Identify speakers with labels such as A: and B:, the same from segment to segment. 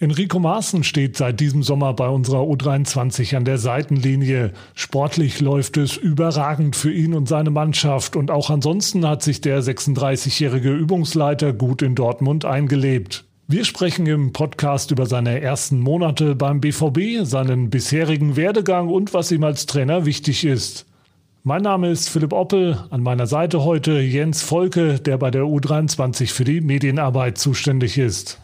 A: Enrico Maaßen steht seit diesem Sommer bei unserer U23 an der Seitenlinie. Sportlich läuft es überragend für ihn und seine Mannschaft und auch ansonsten hat sich der 36-jährige Übungsleiter gut in Dortmund eingelebt. Wir sprechen im Podcast über seine ersten Monate beim BVB, seinen bisherigen Werdegang und was ihm als Trainer wichtig ist. Mein Name ist Philipp Oppel, an meiner Seite heute Jens Volke, der bei der U23 für die Medienarbeit zuständig ist.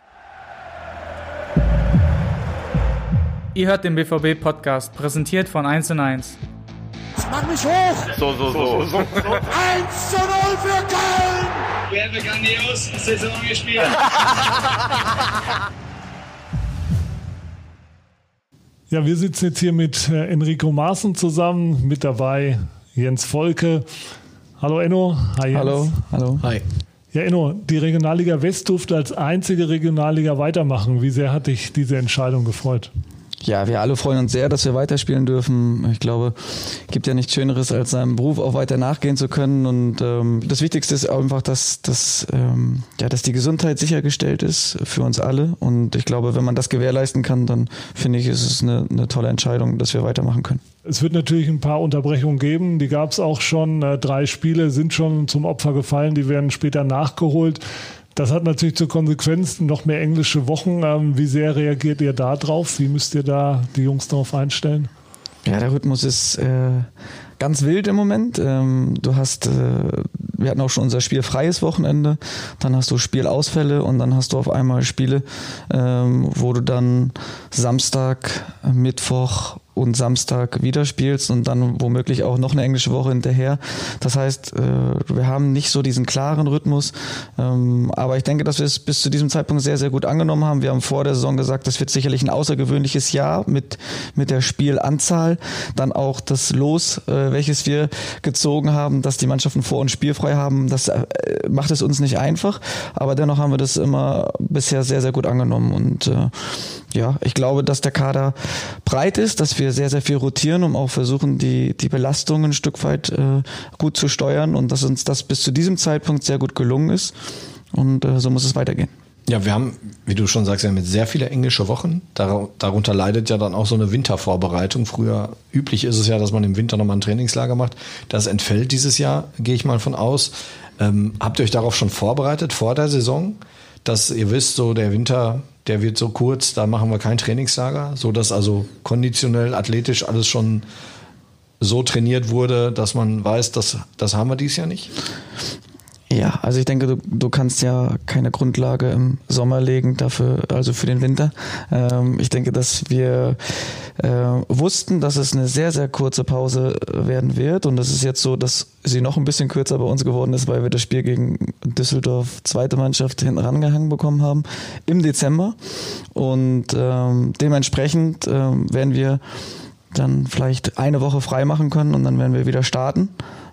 B: Ihr hört den BVB-Podcast, präsentiert von 1 und 1.
C: Das macht mich hoch!
D: So, so, so. so, so. 1
C: zu 0 für Köln!
E: Wir haben grandios Saison gespielt.
A: Ja, wir sitzen jetzt hier mit äh, Enrico Maaßen zusammen, mit dabei Jens Volke. Hallo Enno.
F: Hi Jens. Hallo, hallo.
A: Hi. Ja, Enno, die Regionalliga West durfte als einzige Regionalliga weitermachen. Wie sehr hat dich diese Entscheidung gefreut?
F: Ja, wir alle freuen uns sehr, dass wir weiterspielen dürfen. Ich glaube, gibt ja nichts Schöneres, als seinem Beruf auch weiter nachgehen zu können. Und ähm, das Wichtigste ist einfach, dass, dass, ähm, ja, dass die Gesundheit sichergestellt ist für uns alle. Und ich glaube, wenn man das gewährleisten kann, dann finde ich, ist es eine, eine tolle Entscheidung, dass wir weitermachen können.
A: Es wird natürlich ein paar Unterbrechungen geben. Die gab es auch schon. Äh, drei Spiele sind schon zum Opfer gefallen. Die werden später nachgeholt. Das hat natürlich zur Konsequenz noch mehr englische Wochen. Ähm, wie sehr reagiert ihr da drauf? Wie müsst ihr da die Jungs darauf einstellen?
F: Ja, der Rhythmus ist äh, ganz wild im Moment. Ähm, du hast, äh, wir hatten auch schon unser spielfreies Wochenende, dann hast du Spielausfälle und dann hast du auf einmal Spiele, ähm, wo du dann Samstag, Mittwoch und Samstag wieder spielst und dann womöglich auch noch eine englische Woche hinterher. Das heißt, äh, wir haben nicht so diesen klaren Rhythmus, ähm, aber ich denke, dass wir es bis zu diesem Zeitpunkt sehr, sehr gut angenommen haben. Wir haben vor der Saison gesagt, das wird sicherlich ein außergewöhnliches Jahr mit, mit der Spielanzahl, dann auch das Los, äh, welches wir gezogen haben, dass die Mannschaften vor uns spielfrei haben. Das äh, macht es uns nicht einfach, aber dennoch haben wir das immer bisher sehr, sehr gut angenommen und ja, ich glaube, dass der Kader breit ist, dass wir sehr, sehr viel rotieren, um auch versuchen, die, die Belastungen ein Stück weit äh, gut zu steuern und dass uns das bis zu diesem Zeitpunkt sehr gut gelungen ist. Und äh, so muss es weitergehen.
D: Ja, wir haben, wie du schon sagst, ja mit sehr viele englische Wochen. darunter leidet ja dann auch so eine Wintervorbereitung. Früher üblich ist es ja, dass man im Winter nochmal ein Trainingslager macht. Das entfällt dieses Jahr, gehe ich mal von aus. Ähm, habt ihr euch darauf schon vorbereitet vor der Saison, dass ihr wisst, so der Winter der wird so kurz, da machen wir kein Trainingslager, so dass also konditionell, athletisch alles schon so trainiert wurde, dass man weiß, dass das haben wir dies Jahr nicht?
F: Ja, also ich denke, du, du kannst ja keine Grundlage im Sommer legen dafür, also für den Winter. Ähm, ich denke, dass wir äh, wussten, dass es eine sehr, sehr kurze Pause werden wird. Und es ist jetzt so, dass sie noch ein bisschen kürzer bei uns geworden ist, weil wir das Spiel gegen Düsseldorf zweite Mannschaft hinten rangehangen bekommen haben im Dezember. Und ähm, dementsprechend ähm, werden wir dann vielleicht eine Woche frei machen können und dann werden wir wieder starten.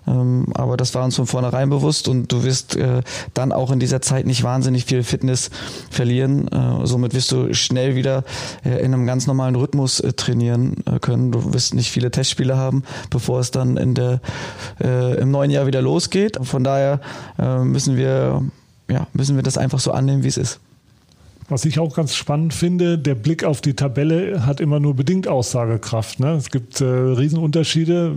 F: Ähm, aber das war uns von vornherein bewusst und du wirst äh, dann auch in dieser Zeit nicht wahnsinnig viel Fitness verlieren. Äh, somit wirst du schnell wieder äh, in einem ganz normalen Rhythmus trainieren können. Du wirst nicht viele Testspiele haben, bevor es dann in der, im neuen Jahr wieder losgeht. Von daher müssen wir, ja, müssen wir das einfach so annehmen, wie es ist.
A: Was ich auch ganz spannend finde, der Blick auf die Tabelle hat immer nur bedingt Aussagekraft. Ne? Es gibt äh, Riesenunterschiede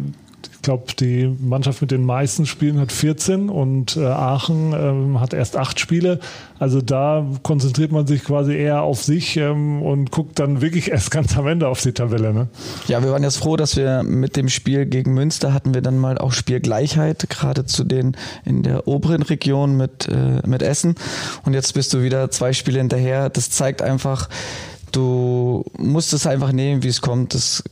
A: glaube, die Mannschaft mit den meisten Spielen hat 14 und äh, Aachen ähm, hat erst acht Spiele. Also da konzentriert man sich quasi eher auf sich ähm, und guckt dann wirklich erst ganz am Ende auf die Tabelle. Ne?
F: Ja, wir waren jetzt froh, dass wir mit dem Spiel gegen Münster hatten wir dann mal auch Spielgleichheit, gerade zu den in der oberen Region mit, äh, mit Essen. Und jetzt bist du wieder zwei Spiele hinterher. Das zeigt einfach, du musst es einfach nehmen, wie es kommt. Das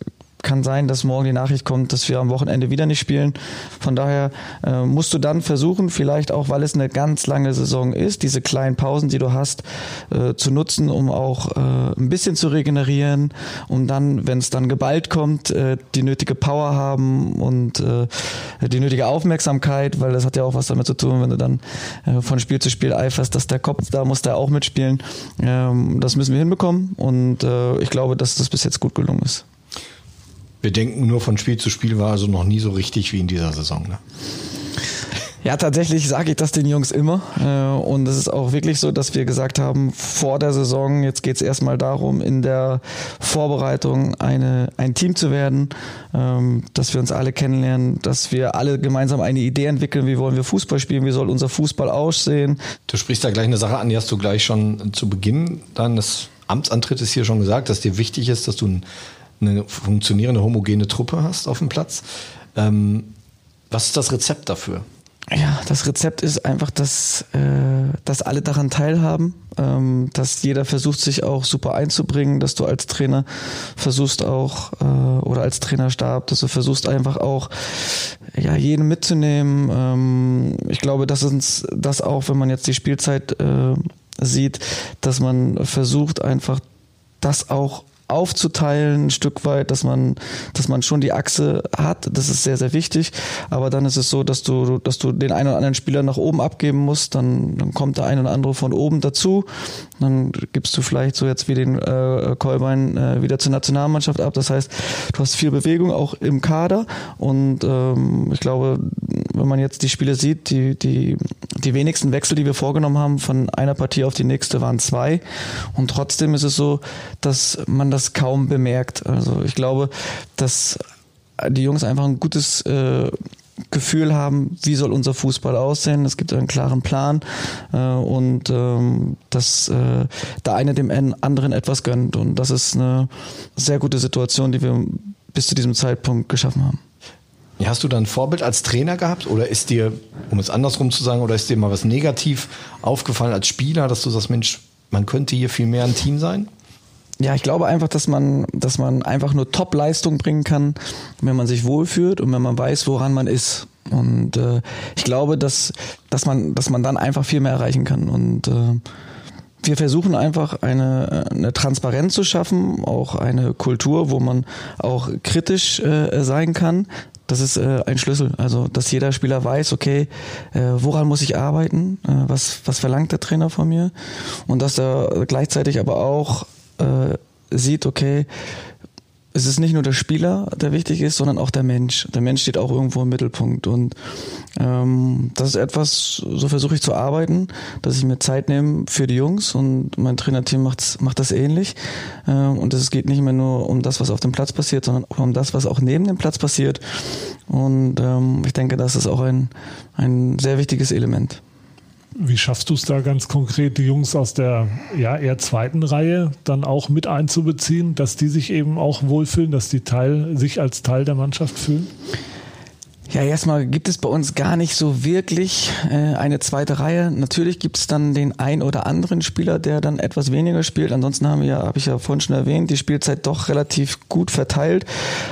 F: kann sein, dass morgen die Nachricht kommt, dass wir am Wochenende wieder nicht spielen. Von daher äh, musst du dann versuchen, vielleicht auch, weil es eine ganz lange Saison ist, diese kleinen Pausen, die du hast, äh, zu nutzen, um auch äh, ein bisschen zu regenerieren, um dann, wenn es dann geballt kommt, äh, die nötige Power haben und äh, die nötige Aufmerksamkeit, weil das hat ja auch was damit zu tun, wenn du dann äh, von Spiel zu Spiel eiferst, dass der Kopf da muss der auch mitspielen. Ähm, das müssen wir hinbekommen und äh, ich glaube, dass das bis jetzt gut gelungen ist.
D: Wir denken nur von Spiel zu Spiel war also noch nie so richtig wie in dieser Saison. Ne?
F: Ja, tatsächlich sage ich das den Jungs immer. Äh, und es ist auch wirklich so, dass wir gesagt haben, vor der Saison, jetzt geht es erstmal darum, in der Vorbereitung eine, ein Team zu werden, ähm, dass wir uns alle kennenlernen, dass wir alle gemeinsam eine Idee entwickeln, wie wollen wir Fußball spielen, wie soll unser Fußball aussehen.
D: Du sprichst da gleich eine Sache an, die hast du gleich schon zu Beginn deines Amtsantrittes hier schon gesagt, dass dir wichtig ist, dass du eine funktionierende, homogene Truppe hast auf dem Platz. Ähm, was ist das Rezept dafür?
F: Ja, das Rezept ist einfach, dass, äh, dass alle daran teilhaben, ähm, dass jeder versucht, sich auch super einzubringen, dass du als Trainer versuchst auch, äh, oder als Trainerstab, dass du versuchst einfach auch, ja, jeden mitzunehmen. Ähm, ich glaube, dass uns das auch, wenn man jetzt die Spielzeit äh, sieht, dass man versucht einfach das auch aufzuteilen, ein Stück weit, dass man, dass man schon die Achse hat. Das ist sehr, sehr wichtig. Aber dann ist es so, dass du, dass du den einen oder anderen Spieler nach oben abgeben musst. Dann, dann kommt der eine oder andere von oben dazu. Dann gibst du vielleicht so jetzt wie den äh, Kolbein äh, wieder zur Nationalmannschaft ab. Das heißt, du hast viel Bewegung auch im Kader. Und ähm, ich glaube, wenn man jetzt die Spiele sieht, die, die, die wenigsten Wechsel, die wir vorgenommen haben, von einer Partie auf die nächste waren zwei. Und trotzdem ist es so, dass man das kaum bemerkt. Also ich glaube, dass die Jungs einfach ein gutes äh, Gefühl haben, wie soll unser Fußball aussehen. Es gibt einen klaren Plan äh, und ähm, dass äh, der eine dem anderen etwas gönnt. Und das ist eine sehr gute Situation, die wir bis zu diesem Zeitpunkt geschaffen haben.
D: Hast du dann ein Vorbild als Trainer gehabt oder ist dir, um es andersrum zu sagen, oder ist dir mal was negativ aufgefallen als Spieler, dass du sagst, Mensch, man könnte hier viel mehr ein Team sein?
F: Ja, ich glaube einfach, dass man, dass man einfach nur Top-Leistung bringen kann, wenn man sich wohlfühlt und wenn man weiß, woran man ist. Und äh, ich glaube, dass, dass, man, dass man dann einfach viel mehr erreichen kann. Und äh, wir versuchen einfach eine, eine Transparenz zu schaffen, auch eine Kultur, wo man auch kritisch äh, sein kann. Das ist äh, ein Schlüssel. Also, dass jeder Spieler weiß, okay, äh, woran muss ich arbeiten, äh, was, was verlangt der Trainer von mir und dass er gleichzeitig aber auch äh, sieht, okay, es ist nicht nur der Spieler, der wichtig ist, sondern auch der Mensch. Der Mensch steht auch irgendwo im Mittelpunkt. Und ähm, das ist etwas, so versuche ich zu arbeiten, dass ich mir Zeit nehme für die Jungs und mein Trainerteam macht, macht das ähnlich. Ähm, und es geht nicht mehr nur um das, was auf dem Platz passiert, sondern auch um das, was auch neben dem Platz passiert. Und ähm, ich denke, das ist auch ein, ein sehr wichtiges Element.
A: Wie schaffst du es da ganz konkret, die Jungs aus der ja, eher zweiten Reihe dann auch mit einzubeziehen, dass die sich eben auch wohlfühlen, dass die Teil, sich als Teil der Mannschaft fühlen?
F: Ja, erstmal gibt es bei uns gar nicht so wirklich äh, eine zweite Reihe. Natürlich gibt es dann den ein oder anderen Spieler, der dann etwas weniger spielt. Ansonsten haben wir ja, habe ich ja vorhin schon erwähnt, die Spielzeit doch relativ gut verteilt.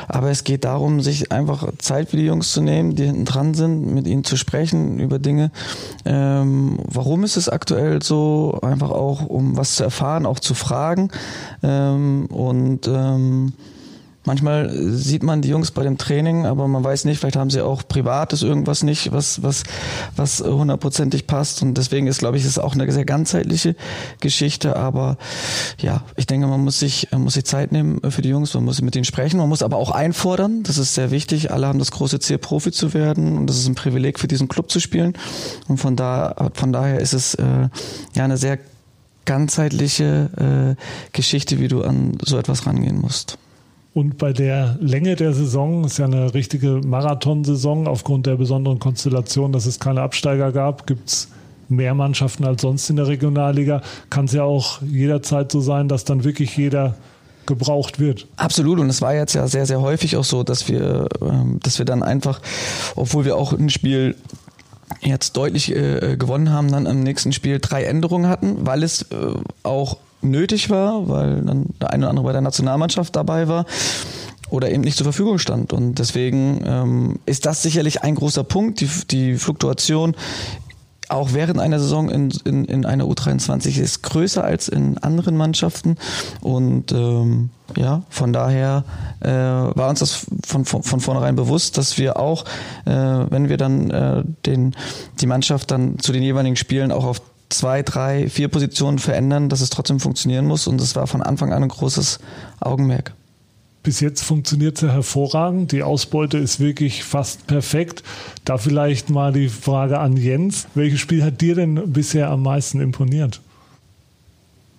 F: Aber es geht darum, sich einfach Zeit für die Jungs zu nehmen, die hinten dran sind, mit ihnen zu sprechen über Dinge. Ähm, warum ist es aktuell so? Einfach auch, um was zu erfahren, auch zu fragen. Ähm, und ähm, Manchmal sieht man die Jungs bei dem Training, aber man weiß nicht, vielleicht haben sie auch privates irgendwas nicht, was, was, was hundertprozentig passt. Und deswegen ist, glaube ich, es auch eine sehr ganzheitliche Geschichte. Aber ja, ich denke, man muss sich, man muss sich Zeit nehmen für die Jungs, man muss mit ihnen sprechen, man muss aber auch einfordern. Das ist sehr wichtig. Alle haben das große Ziel, Profi zu werden. Und das ist ein Privileg für diesen Club zu spielen. Und von da, von daher ist es äh, ja eine sehr ganzheitliche äh, Geschichte, wie du an so etwas rangehen musst.
A: Und bei der Länge der Saison, ist ja eine richtige Marathonsaison, aufgrund der besonderen Konstellation, dass es keine Absteiger gab, gibt es mehr Mannschaften als sonst in der Regionalliga. Kann es ja auch jederzeit so sein, dass dann wirklich jeder gebraucht wird.
F: Absolut und es war jetzt ja sehr, sehr häufig auch so, dass wir, ähm, dass wir dann einfach, obwohl wir auch ein Spiel jetzt deutlich äh, gewonnen haben, dann im nächsten Spiel drei Änderungen hatten, weil es äh, auch nötig war, weil dann der eine oder andere bei der Nationalmannschaft dabei war oder eben nicht zur Verfügung stand. Und deswegen ähm, ist das sicherlich ein großer Punkt, die, die Fluktuation auch während einer Saison in, in, in einer U23 ist größer als in anderen Mannschaften. Und ähm, ja, von daher äh, war uns das von, von, von vornherein bewusst, dass wir auch, äh, wenn wir dann äh, den, die Mannschaft dann zu den jeweiligen Spielen auch auf zwei, drei, vier Positionen verändern, dass es trotzdem funktionieren muss. Und das war von Anfang an ein großes Augenmerk.
A: Bis jetzt funktioniert es ja hervorragend. Die Ausbeute ist wirklich fast perfekt. Da vielleicht mal die Frage an Jens. Welches Spiel hat dir denn bisher am meisten imponiert?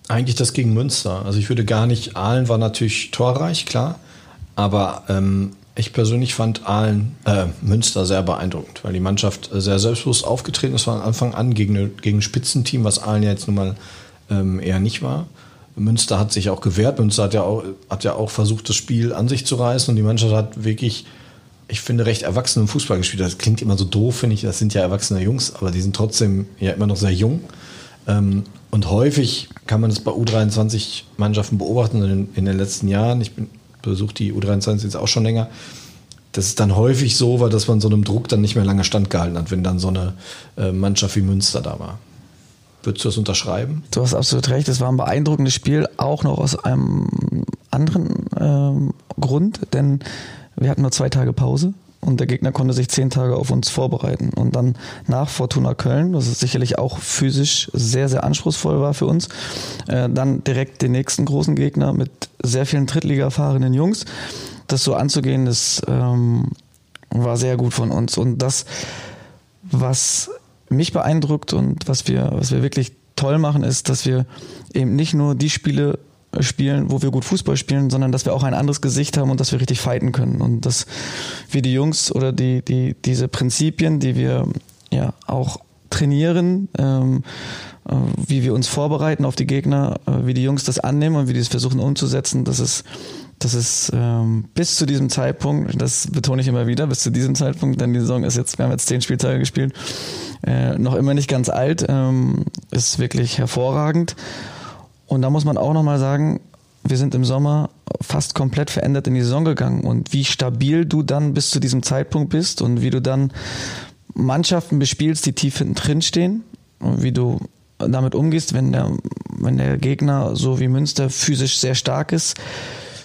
D: Eigentlich das gegen Münster. Also ich würde gar nicht, Aalen war natürlich torreich, klar. Aber ähm, ich persönlich fand Aalen, äh, Münster sehr beeindruckend, weil die Mannschaft sehr selbstbewusst aufgetreten ist von Anfang an gegen, gegen ein Spitzenteam, was Aalen ja jetzt nun mal ähm, eher nicht war. Münster hat sich auch gewehrt. Münster hat ja auch, hat ja auch versucht, das Spiel an sich zu reißen und die Mannschaft hat wirklich, ich finde, recht erwachsenen Fußball gespielt. Das klingt immer so doof, finde ich. Das sind ja erwachsene Jungs, aber die sind trotzdem ja immer noch sehr jung. Ähm, und häufig kann man das bei U23-Mannschaften beobachten in, in, den letzten Jahren. Ich besuche die U23 jetzt auch schon länger. Das ist dann häufig so war, dass man so einem Druck dann nicht mehr lange standgehalten hat, wenn dann so eine äh, Mannschaft wie Münster da war. Würdest du das unterschreiben?
F: Du hast absolut recht. Es war ein beeindruckendes Spiel, auch noch aus einem anderen ähm, Grund, denn wir hatten nur zwei Tage Pause und der Gegner konnte sich zehn Tage auf uns vorbereiten. Und dann nach Fortuna Köln, das sicherlich auch physisch sehr, sehr anspruchsvoll war für uns, äh, dann direkt den nächsten großen Gegner mit sehr vielen Drittliga-erfahrenen Jungs. Das so anzugehen, das ähm, war sehr gut von uns. Und das, was mich beeindruckt und was wir, was wir wirklich toll machen, ist, dass wir eben nicht nur die Spiele spielen, wo wir gut Fußball spielen, sondern dass wir auch ein anderes Gesicht haben und dass wir richtig fighten können und dass wir die Jungs oder die die diese Prinzipien, die wir ja auch trainieren, ähm, äh, wie wir uns vorbereiten auf die Gegner, äh, wie die Jungs das annehmen und wie die es versuchen umzusetzen, das ist das ist ähm, bis zu diesem Zeitpunkt, das betone ich immer wieder, bis zu diesem Zeitpunkt, denn die Saison ist jetzt, wir haben jetzt zehn Spieltage gespielt, äh, noch immer nicht ganz alt, ähm, ist wirklich hervorragend. Und da muss man auch nochmal sagen, wir sind im Sommer fast komplett verändert in die Saison gegangen. Und wie stabil du dann bis zu diesem Zeitpunkt bist und wie du dann Mannschaften bespielst, die tief hinten drin stehen und wie du damit umgehst, wenn der, wenn der Gegner so wie Münster physisch sehr stark ist,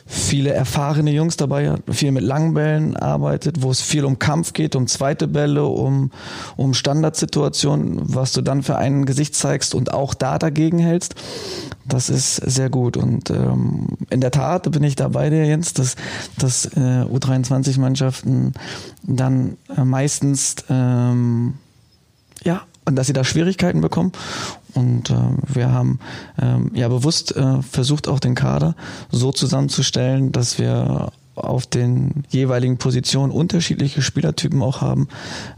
F: viele erfahrene Jungs dabei viel mit langen Bällen arbeitet, wo es viel um Kampf geht, um zweite Bälle, um, um Standardsituationen, was du dann für ein Gesicht zeigst und auch da dagegen hältst. Das ist sehr gut. Und ähm, in der Tat bin ich da bei dir, Jens, dass, dass äh, U23-Mannschaften dann äh, meistens ähm, ja, und dass sie da Schwierigkeiten bekommen. Und äh, wir haben ähm, ja bewusst äh, versucht, auch den Kader so zusammenzustellen, dass wir auf den jeweiligen Positionen unterschiedliche Spielertypen auch haben.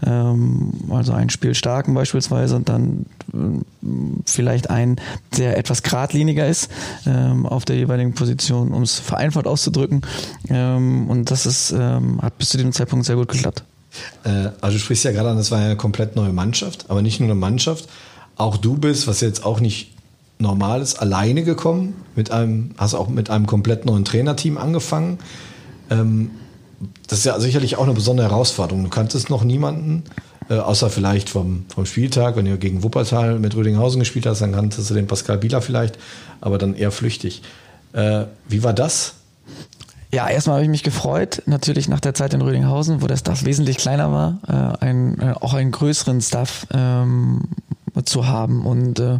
F: Ähm, also einen Spielstarken beispielsweise und dann äh, vielleicht einen, der etwas geradliniger ist ähm, auf der jeweiligen Position, um es vereinfacht auszudrücken. Ähm, und das ist, ähm, hat bis zu dem Zeitpunkt sehr gut geklappt.
D: Äh, also du sprichst ja gerade an, das war ja eine komplett neue Mannschaft, aber nicht nur eine Mannschaft. Auch du bist, was jetzt auch nicht normal ist, alleine gekommen. Mit einem, hast auch mit einem komplett neuen Trainerteam angefangen. Ähm, das ist ja sicherlich auch eine besondere Herausforderung. Du kanntest noch niemanden, äh, außer vielleicht vom, vom Spieltag, wenn du gegen Wuppertal mit Rödinghausen gespielt hast, dann kanntest du den Pascal Bieler vielleicht, aber dann eher flüchtig. Äh, wie war das?
F: Ja, erstmal habe ich mich gefreut, natürlich nach der Zeit in Rödinghausen, wo der Staff wesentlich kleiner war, äh, ein, äh, auch einen größeren Staff ähm, zu haben. Und äh,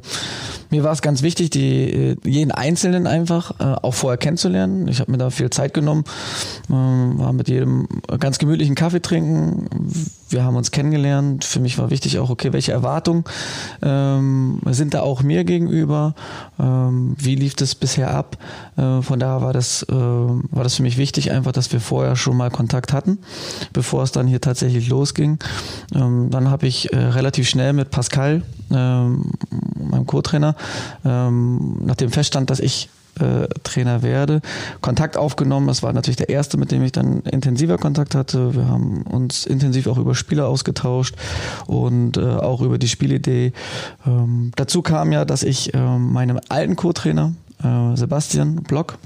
F: mir war es ganz wichtig, die, äh, jeden Einzelnen einfach äh, auch vorher kennenzulernen. Ich habe mir da viel Zeit genommen, äh, war mit jedem ganz gemütlichen Kaffee trinken. Wir haben uns kennengelernt. Für mich war wichtig auch, okay, welche Erwartungen ähm, sind da auch mir gegenüber? Ähm, wie lief das bisher ab? Äh, von daher war das, äh, war das für mich wichtig, einfach, dass wir vorher schon mal Kontakt hatten, bevor es dann hier tatsächlich losging. Ähm, dann habe ich äh, relativ schnell mit Pascal, ähm, meinem Co-Trainer, ähm, nachdem feststand, dass ich äh, Trainer werde, Kontakt aufgenommen. Das war natürlich der erste, mit dem ich dann intensiver Kontakt hatte. Wir haben uns intensiv auch über Spieler ausgetauscht und äh, auch über die Spielidee. Ähm, dazu kam ja, dass ich äh, meinem alten Co-Trainer, äh, Sebastian Block,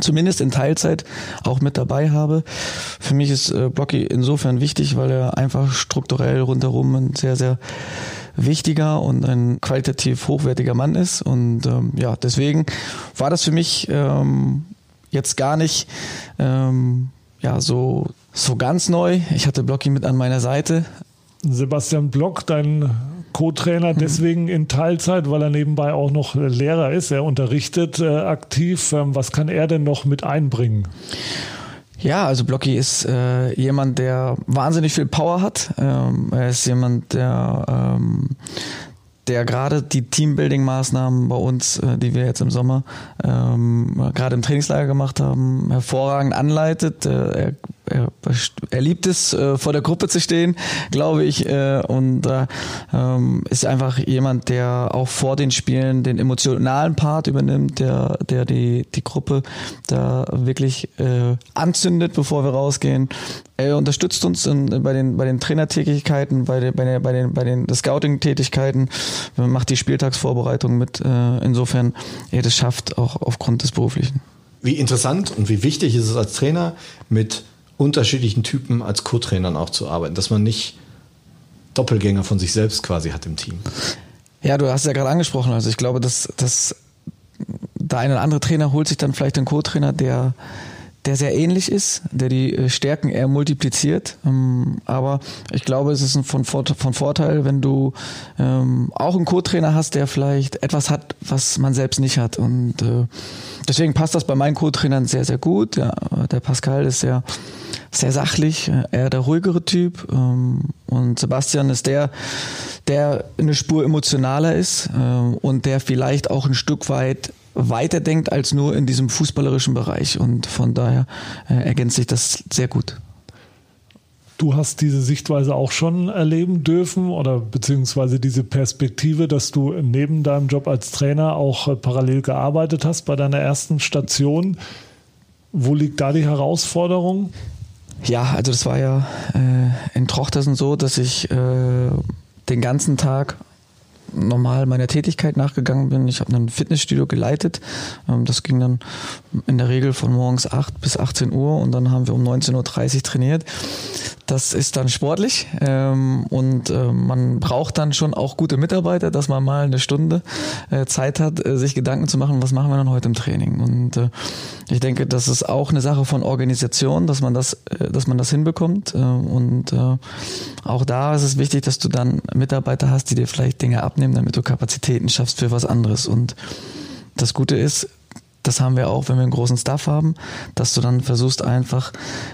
F: zumindest in Teilzeit auch mit dabei habe. Für mich ist äh, Blocky insofern wichtig, weil er einfach strukturell rundherum ein sehr, sehr wichtiger und ein qualitativ hochwertiger Mann ist. Und ähm, ja, deswegen war das für mich ähm, jetzt gar nicht ähm, ja, so, so ganz neu. Ich hatte Blocky mit an meiner Seite.
A: Sebastian Block, dein Co-Trainer mhm. deswegen in Teilzeit, weil er nebenbei auch noch Lehrer ist. Er unterrichtet äh, aktiv. Ähm, was kann er denn noch mit einbringen?
F: Ja, also Blocky ist äh, jemand, der wahnsinnig viel Power hat. Ähm, er ist jemand, der ähm, der gerade die Teambuilding-Maßnahmen bei uns, äh, die wir jetzt im Sommer ähm, gerade im Trainingslager gemacht haben, hervorragend anleitet. Äh, er, er, er, liebt es, äh, vor der Gruppe zu stehen, glaube ich, äh, und äh, ähm, ist einfach jemand, der auch vor den Spielen den emotionalen Part übernimmt, der, der die, die Gruppe da wirklich äh, anzündet, bevor wir rausgehen. Er unterstützt uns in, bei den bei den Trainertätigkeiten, bei den bei den bei den, bei den Scouting-Tätigkeiten, macht die Spieltagsvorbereitung mit. Äh, insofern er das schafft auch aufgrund des beruflichen.
D: Wie interessant und wie wichtig ist es als Trainer mit unterschiedlichen Typen als Co-Trainern auch zu arbeiten, dass man nicht Doppelgänger von sich selbst quasi hat im Team.
F: Ja, du hast ja gerade angesprochen. Also ich glaube, dass, dass der eine oder andere Trainer holt sich dann vielleicht einen Co-Trainer, der der sehr ähnlich ist, der die äh, Stärken eher multipliziert. Ähm, aber ich glaube, es ist von, Vorteil, wenn du ähm, auch einen Co-Trainer hast, der vielleicht etwas hat, was man selbst nicht hat. Und äh, deswegen passt das bei meinen Co-Trainern sehr, sehr gut. Der Pascal ist sehr, sehr sachlich, äh, eher der ruhigere Typ. Ähm, und Sebastian ist der, der eine Spur emotionaler ist und der vielleicht auch ein Stück weit weiterdenkt als nur in diesem fußballerischen Bereich. Und von daher äh, ergänzt sich das sehr gut.
A: Du hast diese Sichtweise auch schon erleben dürfen oder beziehungsweise diese Perspektive, dass du neben deinem Job als Trainer auch äh, parallel gearbeitet hast bei deiner ersten Station. Wo liegt da die Herausforderung?
F: Ja, also das war ja äh, in Trochtersen so, dass ich äh, den ganzen Tag normal meiner Tätigkeit nachgegangen bin. Ich habe ein Fitnessstudio geleitet. Ähm, das ging dann in der Regel von morgens 8 bis 18 Uhr und dann haben wir um 19.30 Uhr trainiert. Das ist dann sportlich ähm, und äh, man braucht dann schon auch gute Mitarbeiter, dass man mal eine Stunde äh, Zeit hat, äh, sich Gedanken zu machen, was machen wir dann heute im Training. Und ich denke, das ist auch eine Sache von Organisation, dass man das, dass man das hinbekommt. und auch da ist es wichtig, dass du dann Mitarbeiter hast, die dir vielleicht Dinge ab abnehmen, damit du Kapazitäten schaffst für was anderes. Und das Gute ist, das haben wir auch, wenn wir einen großen Staff haben, dass du dann versuchst einfach,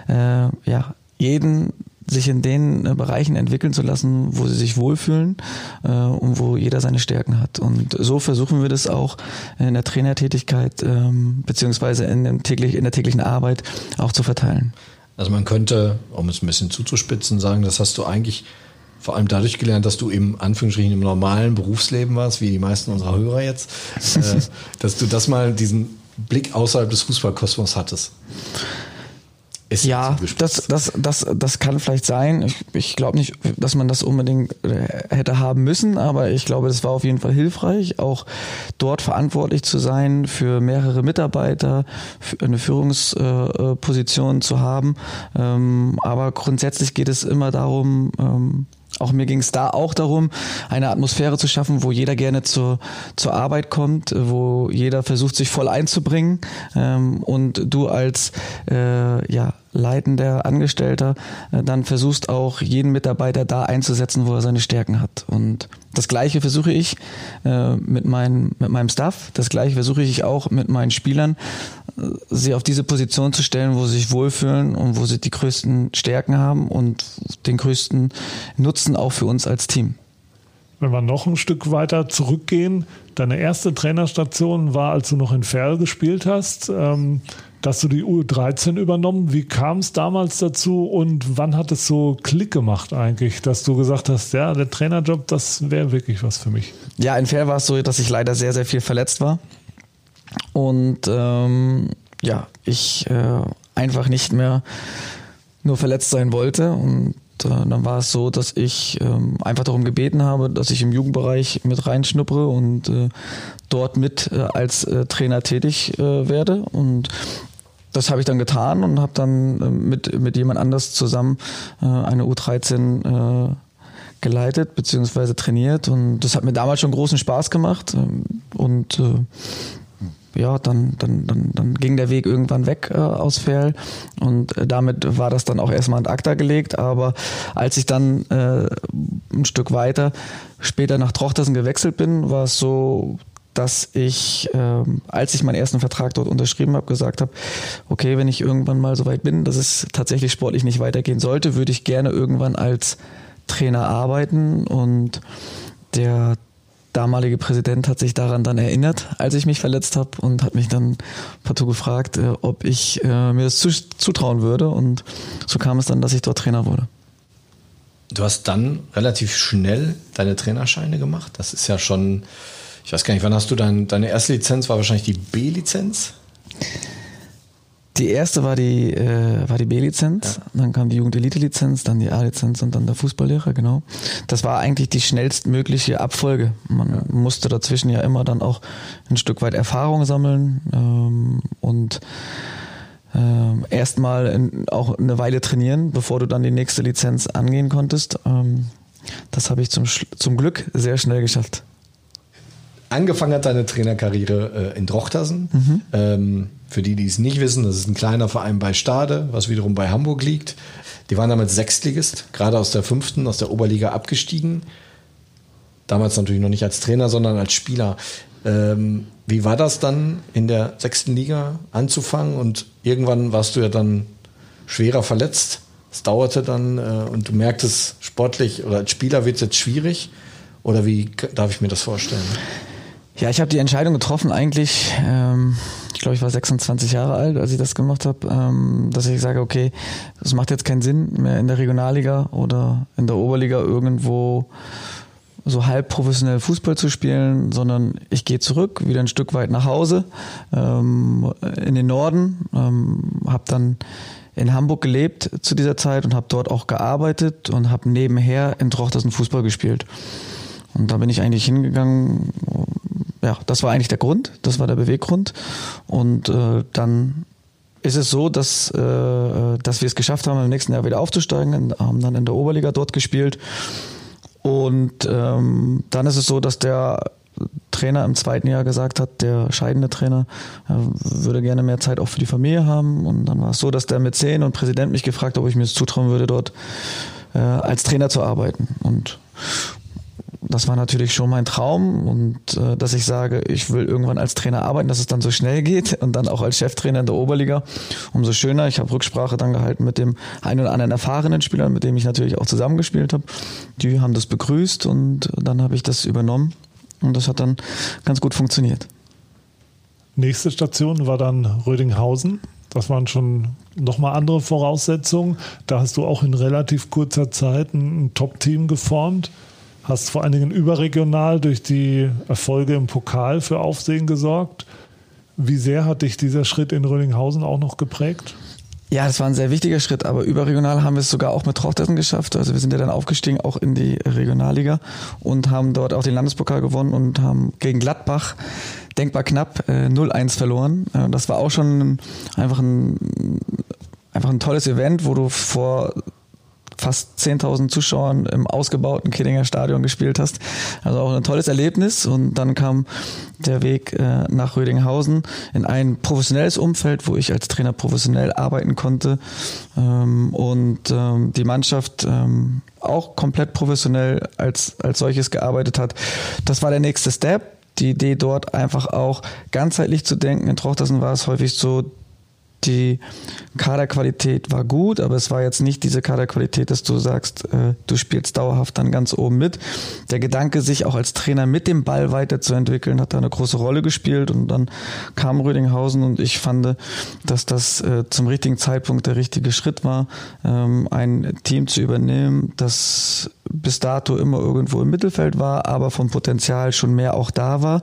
F: äh, ja, jeden sich in den äh, Bereichen entwickeln zu lassen, wo sie sich wohlfühlen äh, und wo jeder seine Stärken hat. Und so versuchen wir das auch in der Trainertätigkeit ähm, beziehungsweise in, dem täglich, in der täglichen Arbeit auch zu verteilen.
D: Also man könnte, um es ein bisschen zuzuspitzen, sagen, das hast du eigentlich vor allem dadurch gelernt, dass du im Anführungsstrichen im normalen Berufsleben warst, wie die meisten unserer Hörer jetzt, äh, dass du das mal diesen Blick außerhalb des Fußballkosmos hattest.
F: Ist ja, das, das, das, das kann vielleicht sein. Ich, ich glaube nicht, dass man das unbedingt äh, hätte haben müssen, aber ich glaube, das war auf jeden Fall hilfreich, auch dort verantwortlich zu sein für mehrere Mitarbeiter, für eine Führungsposition zu haben. Ähm, aber grundsätzlich geht es immer darum, ähm, auch mir ging es da auch darum, eine Atmosphäre zu schaffen, wo jeder gerne zur, zur Arbeit kommt, wo jeder versucht, sich voll einzubringen ähm, und du als äh, ja, leitender Angestellter äh, dann versuchst auch jeden Mitarbeiter da einzusetzen, wo er seine Stärken hat. Und das Gleiche versuche ich äh, mit, mein, mit meinem Staff, das Gleiche versuche ich auch mit meinen Spielern, äh, sie auf diese Position zu stellen, wo sie sich wohlfühlen und wo sie die größten Stärken haben und den größten Nutzen auch für uns als Team.
A: Wenn wir noch ein Stück weiter zurückgehen, deine erste Trainerstation war, als du noch in Ferl gespielt hast. Ähm, dass du die U13 übernommen. Wie kam es damals dazu und wann hat es so Klick gemacht eigentlich, dass du gesagt hast, ja, der Trainerjob, das wäre wirklich was für mich?
F: Ja, in Fair war es so, dass ich leider sehr, sehr viel verletzt war. Und ähm, ja, ich äh, einfach nicht mehr nur verletzt sein wollte. Und dann war es so, dass ich ähm, einfach darum gebeten habe, dass ich im Jugendbereich mit reinschnuppere und äh, dort mit äh, als äh, Trainer tätig äh, werde. Und das habe ich dann getan und habe dann äh, mit, mit jemand anders zusammen äh, eine U13 äh, geleitet bzw. trainiert und das hat mir damals schon großen Spaß gemacht ähm, und ja, dann, dann, dann, dann ging der Weg irgendwann weg äh, aus Ferl und äh, damit war das dann auch erstmal in ACTA gelegt. Aber als ich dann äh, ein Stück weiter später nach Trochtersen gewechselt bin, war es so, dass ich, ähm, als ich meinen ersten Vertrag dort unterschrieben habe, gesagt habe, okay, wenn ich irgendwann mal so weit bin, dass es tatsächlich sportlich nicht weitergehen sollte, würde ich gerne irgendwann als Trainer arbeiten und der damalige Präsident hat sich daran dann erinnert, als ich mich verletzt habe und hat mich dann partout gefragt, äh, ob ich äh, mir das zutrauen würde. Und so kam es dann, dass ich dort Trainer wurde.
D: Du hast dann relativ schnell deine Trainerscheine gemacht. Das ist ja schon, ich weiß gar nicht, wann hast du dein, deine erste Lizenz? War wahrscheinlich die B-Lizenz?
F: Die erste war die, äh, war die B-Lizenz, ja. dann kam die Jugend-Elite-Lizenz, dann die A-Lizenz und dann der Fußballlehrer, genau. Das war eigentlich die schnellstmögliche Abfolge. Man ja. musste dazwischen ja immer dann auch ein Stück weit Erfahrung sammeln ähm, und ähm, erstmal auch eine Weile trainieren, bevor du dann die nächste Lizenz angehen konntest. Ähm, das habe ich zum, zum Glück sehr schnell geschafft.
D: Angefangen hat deine Trainerkarriere äh, in Drochtersen. Mhm. Ähm, für die, die es nicht wissen, das ist ein kleiner Verein bei Stade, was wiederum bei Hamburg liegt. Die waren damals Sechstligist, gerade aus der fünften, aus der Oberliga abgestiegen. Damals natürlich noch nicht als Trainer, sondern als Spieler. Ähm, wie war das dann in der sechsten Liga anzufangen? Und irgendwann warst du ja dann schwerer verletzt. Es dauerte dann äh, und du merktest sportlich oder als Spieler wird es jetzt schwierig. Oder wie darf ich mir das vorstellen?
F: Ja, ich habe die Entscheidung getroffen, eigentlich, ähm, ich glaube, ich war 26 Jahre alt, als ich das gemacht habe, ähm, dass ich sage, okay, es macht jetzt keinen Sinn mehr in der Regionalliga oder in der Oberliga irgendwo so halb professionell Fußball zu spielen, sondern ich gehe zurück, wieder ein Stück weit nach Hause ähm, in den Norden, ähm, habe dann in Hamburg gelebt zu dieser Zeit und habe dort auch gearbeitet und habe nebenher in Trochtersen Fußball gespielt. Und da bin ich eigentlich hingegangen, ja, das war eigentlich der Grund, das war der Beweggrund. Und äh, dann ist es so, dass, äh, dass wir es geschafft haben, im nächsten Jahr wieder aufzusteigen, haben dann in der Oberliga dort gespielt. Und ähm, dann ist es so, dass der Trainer im zweiten Jahr gesagt hat, der scheidende Trainer äh, würde gerne mehr Zeit auch für die Familie haben. Und dann war es so, dass der Mäzen und Präsident mich gefragt, ob ich mir es zutrauen würde, dort äh, als Trainer zu arbeiten. Und das war natürlich schon mein Traum und äh, dass ich sage, ich will irgendwann als Trainer arbeiten, dass es dann so schnell geht und dann auch als Cheftrainer in der Oberliga. Umso schöner. Ich habe Rücksprache dann gehalten mit dem einen oder anderen erfahrenen Spieler, mit dem ich natürlich auch zusammengespielt habe. Die haben das begrüßt und dann habe ich das übernommen und das hat dann ganz gut funktioniert.
A: Nächste Station war dann Rödinghausen. Das waren schon nochmal andere Voraussetzungen. Da hast du auch in relativ kurzer Zeit ein, ein Top-Team geformt hast vor allen Dingen überregional durch die Erfolge im Pokal für Aufsehen gesorgt. Wie sehr hat dich dieser Schritt in Rödinghausen auch noch geprägt?
F: Ja, das war ein sehr wichtiger Schritt, aber überregional haben wir es sogar auch mit Trochtersen geschafft. Also wir sind ja dann aufgestiegen, auch in die Regionalliga und haben dort auch den Landespokal gewonnen und haben gegen Gladbach denkbar knapp äh, 0-1 verloren. Äh, das war auch schon einfach ein, einfach ein tolles Event, wo du vor fast 10.000 Zuschauern im ausgebauten Kiddinger Stadion gespielt hast. Also auch ein tolles Erlebnis. Und dann kam der Weg äh, nach Rödinghausen in ein professionelles Umfeld, wo ich als Trainer professionell arbeiten konnte ähm, und ähm, die Mannschaft ähm, auch komplett professionell als, als solches gearbeitet hat. Das war der nächste Step. Die Idee dort einfach auch ganzheitlich zu denken. In Trochtersen war es häufig so, die Kaderqualität war gut, aber es war jetzt nicht diese Kaderqualität, dass du sagst, äh, du spielst dauerhaft dann ganz oben mit. Der Gedanke, sich auch als Trainer mit dem Ball weiterzuentwickeln, hat da eine große Rolle gespielt und dann kam Rödinghausen und ich fand, dass das äh, zum richtigen Zeitpunkt der richtige Schritt war, ähm, ein Team zu übernehmen, das bis dato immer irgendwo im Mittelfeld war, aber vom Potenzial schon mehr auch da war.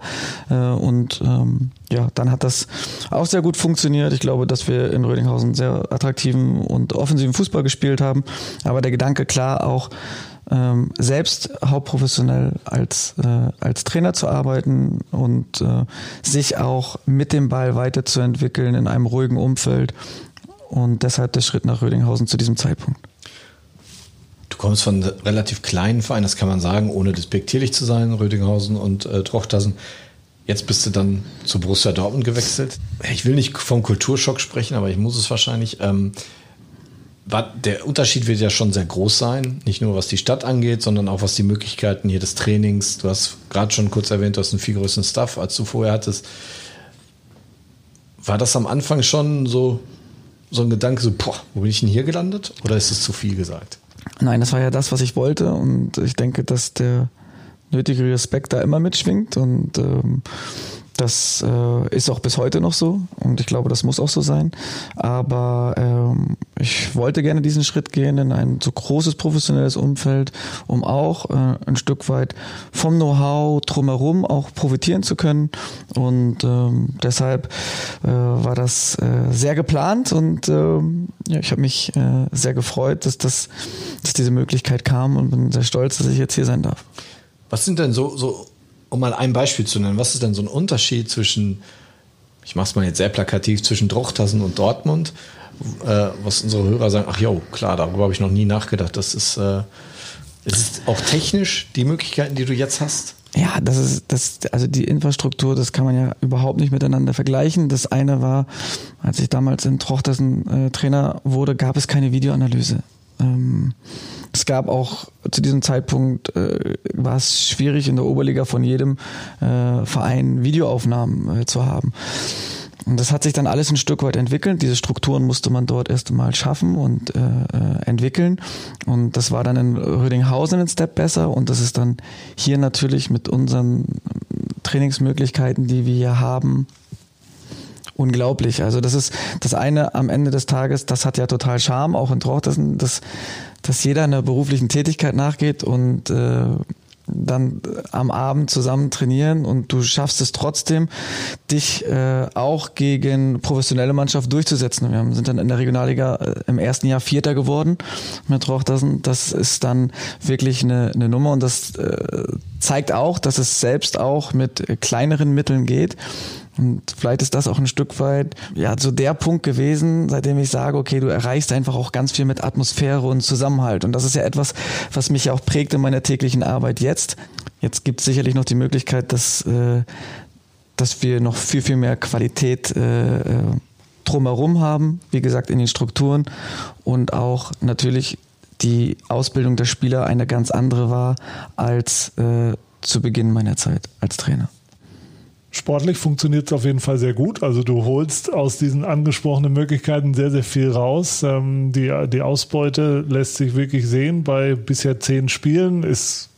F: Äh, und ähm, ja, dann hat das auch sehr gut funktioniert. Ich glaube, dass wir in Rödinghausen sehr attraktiven und offensiven Fußball gespielt haben. Aber der Gedanke klar auch, ähm, selbst hauptprofessionell als, äh, als Trainer zu arbeiten und äh, sich auch mit dem Ball weiterzuentwickeln in einem ruhigen Umfeld. Und deshalb der Schritt nach Rödinghausen zu diesem Zeitpunkt.
D: Du kommst von einem relativ kleinen Verein, das kann man sagen, ohne despektierlich zu sein, Rödinghausen und äh, Trochtersen. Jetzt bist du dann zu Borussia Dortmund gewechselt. Ich will nicht vom Kulturschock sprechen, aber ich muss es wahrscheinlich. Ähm, der Unterschied wird ja schon sehr groß sein, nicht nur was die Stadt angeht, sondern auch was die Möglichkeiten hier des Trainings. Du hast gerade schon kurz erwähnt, du hast einen viel größeren Stuff, als du vorher hattest. War das am Anfang schon so, so ein Gedanke, so, boah, wo bin ich denn hier gelandet? Oder ist es zu viel gesagt?
F: Nein, das war ja das, was ich wollte und ich denke, dass der nötige Respekt da immer mitschwingt und ähm, das äh, ist auch bis heute noch so und ich glaube, das muss auch so sein. Aber ähm, ich wollte gerne diesen Schritt gehen in ein so großes professionelles Umfeld, um auch äh, ein Stück weit vom Know-how drumherum auch profitieren zu können. Und ähm, deshalb äh, war das äh, sehr geplant und ähm, ja, ich habe mich äh, sehr gefreut, dass, das, dass diese Möglichkeit kam und bin sehr stolz, dass ich jetzt hier sein darf.
D: Was sind denn so, so um mal ein Beispiel zu nennen, was ist denn so ein Unterschied zwischen, ich mache es mal jetzt sehr plakativ, zwischen Drochtassen und Dortmund, äh, was unsere Hörer sagen, ach jo, klar, darüber habe ich noch nie nachgedacht. Das ist, äh, ist auch technisch die Möglichkeiten, die du jetzt hast?
F: Ja, das ist das, also die Infrastruktur, das kann man ja überhaupt nicht miteinander vergleichen. Das eine war, als ich damals in Trochtersen äh, Trainer wurde, gab es keine Videoanalyse. Ähm, es gab auch zu diesem Zeitpunkt äh, war es schwierig in der Oberliga von jedem äh, Verein Videoaufnahmen äh, zu haben. Und das hat sich dann alles ein Stück weit entwickelt. Diese Strukturen musste man dort erst einmal schaffen und äh, äh, entwickeln. Und das war dann in Rödinghausen ein Step besser. Und das ist dann hier natürlich mit unseren Trainingsmöglichkeiten, die wir hier haben, unglaublich. Also das ist das eine am Ende des Tages, das hat ja total Charme, auch in Trochtersen, dass, dass jeder einer beruflichen Tätigkeit nachgeht und äh, dann am Abend zusammen trainieren und du schaffst es trotzdem, dich äh, auch gegen professionelle Mannschaft durchzusetzen. Wir sind dann in der Regionalliga äh, im ersten Jahr Vierter geworden mit Rochtersen. Das ist dann wirklich eine, eine Nummer und das äh, zeigt auch, dass es selbst auch mit kleineren Mitteln geht. Und vielleicht ist das auch ein Stück weit ja so der Punkt gewesen, seitdem ich sage, okay, du erreichst einfach auch ganz viel mit Atmosphäre und Zusammenhalt. Und das ist ja etwas, was mich ja auch prägt in meiner täglichen Arbeit jetzt. Jetzt gibt es sicherlich noch die Möglichkeit, dass, äh, dass wir noch viel, viel mehr Qualität äh, äh, drumherum haben, wie gesagt, in den Strukturen und auch natürlich die Ausbildung der Spieler eine ganz andere war als äh, zu Beginn meiner Zeit als Trainer.
A: Sportlich funktioniert es auf jeden Fall sehr gut. Also du holst aus diesen angesprochenen Möglichkeiten sehr, sehr viel raus. Ähm, die, die Ausbeute lässt sich wirklich sehen. Bei bisher zehn Spielen ist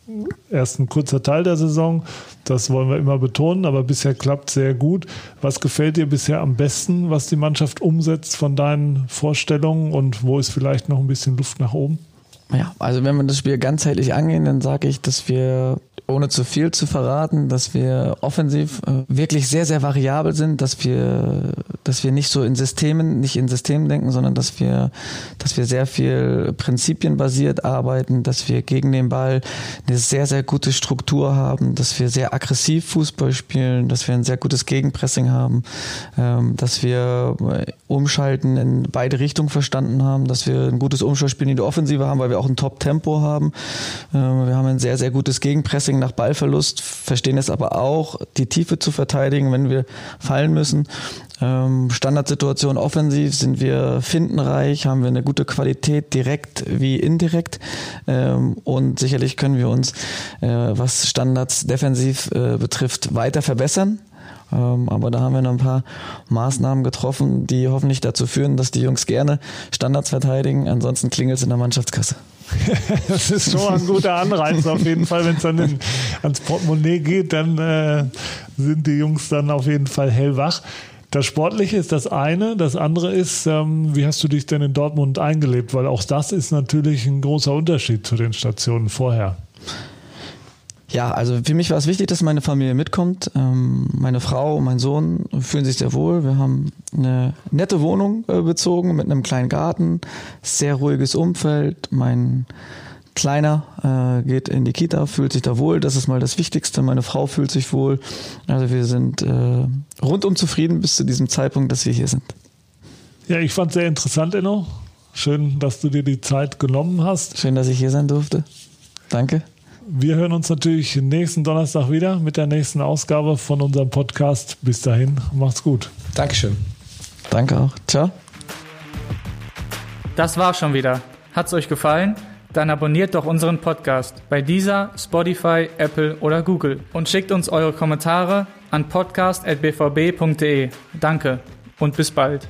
A: erst ein kurzer Teil der Saison. Das wollen wir immer betonen, aber bisher klappt sehr gut. Was gefällt dir bisher am besten, was die Mannschaft umsetzt von deinen Vorstellungen und wo ist vielleicht noch ein bisschen Luft nach oben?
F: Ja, also wenn wir das Spiel ganzheitlich angehen, dann sage ich, dass wir ohne zu viel zu verraten, dass wir offensiv äh, wirklich sehr, sehr variabel sind, dass wir, dass wir nicht so in Systemen, nicht in Systemen denken, sondern dass wir, dass wir sehr viel prinzipienbasiert arbeiten, dass wir gegen den Ball eine sehr, sehr gute Struktur haben, dass wir sehr aggressiv Fußball spielen, dass wir ein sehr gutes Gegenpressing haben, ähm, dass wir äh, Umschalten in beide Richtungen verstanden haben, dass wir ein gutes Umschaltspiel in die Offensive haben, weil wir auch ein Top-Tempo haben. Ähm, wir haben ein sehr, sehr gutes Gegenpressing Pressing nach Ballverlust, verstehen es aber auch, die Tiefe zu verteidigen, wenn wir fallen müssen. Ähm, Standardsituation offensiv sind wir findenreich, haben wir eine gute Qualität direkt wie indirekt ähm, und sicherlich können wir uns, äh, was Standards defensiv äh, betrifft, weiter verbessern. Ähm, aber da haben wir noch ein paar Maßnahmen getroffen, die hoffentlich dazu führen, dass die Jungs gerne Standards verteidigen. Ansonsten klingelt es in der Mannschaftskasse.
A: das ist schon ein guter Anreiz auf jeden Fall. Wenn es dann in, ans Portemonnaie geht, dann äh, sind die Jungs dann auf jeden Fall hellwach. Das Sportliche ist das eine. Das andere ist, ähm, wie hast du dich denn in Dortmund eingelebt? Weil auch das ist natürlich ein großer Unterschied zu den Stationen vorher.
F: Ja, also für mich war es wichtig, dass meine Familie mitkommt. Ähm, meine Frau und mein Sohn fühlen sich sehr wohl. Wir haben eine nette Wohnung äh, bezogen mit einem kleinen Garten, sehr ruhiges Umfeld. Mein Kleiner äh, geht in die Kita, fühlt sich da wohl. Das ist mal das Wichtigste. Meine Frau fühlt sich wohl. Also wir sind äh, rundum zufrieden bis zu diesem Zeitpunkt, dass wir hier sind.
A: Ja, ich fand es sehr interessant, Enno. Schön, dass du dir die Zeit genommen hast.
F: Schön, dass ich hier sein durfte. Danke.
A: Wir hören uns natürlich nächsten Donnerstag wieder mit der nächsten Ausgabe von unserem Podcast. Bis dahin, macht's gut.
D: Dankeschön.
F: Danke auch. Ciao.
B: Das war's schon wieder. Hat's euch gefallen? Dann abonniert doch unseren Podcast bei dieser, Spotify, Apple oder Google und schickt uns eure Kommentare an podcast.bvb.de. Danke und bis bald.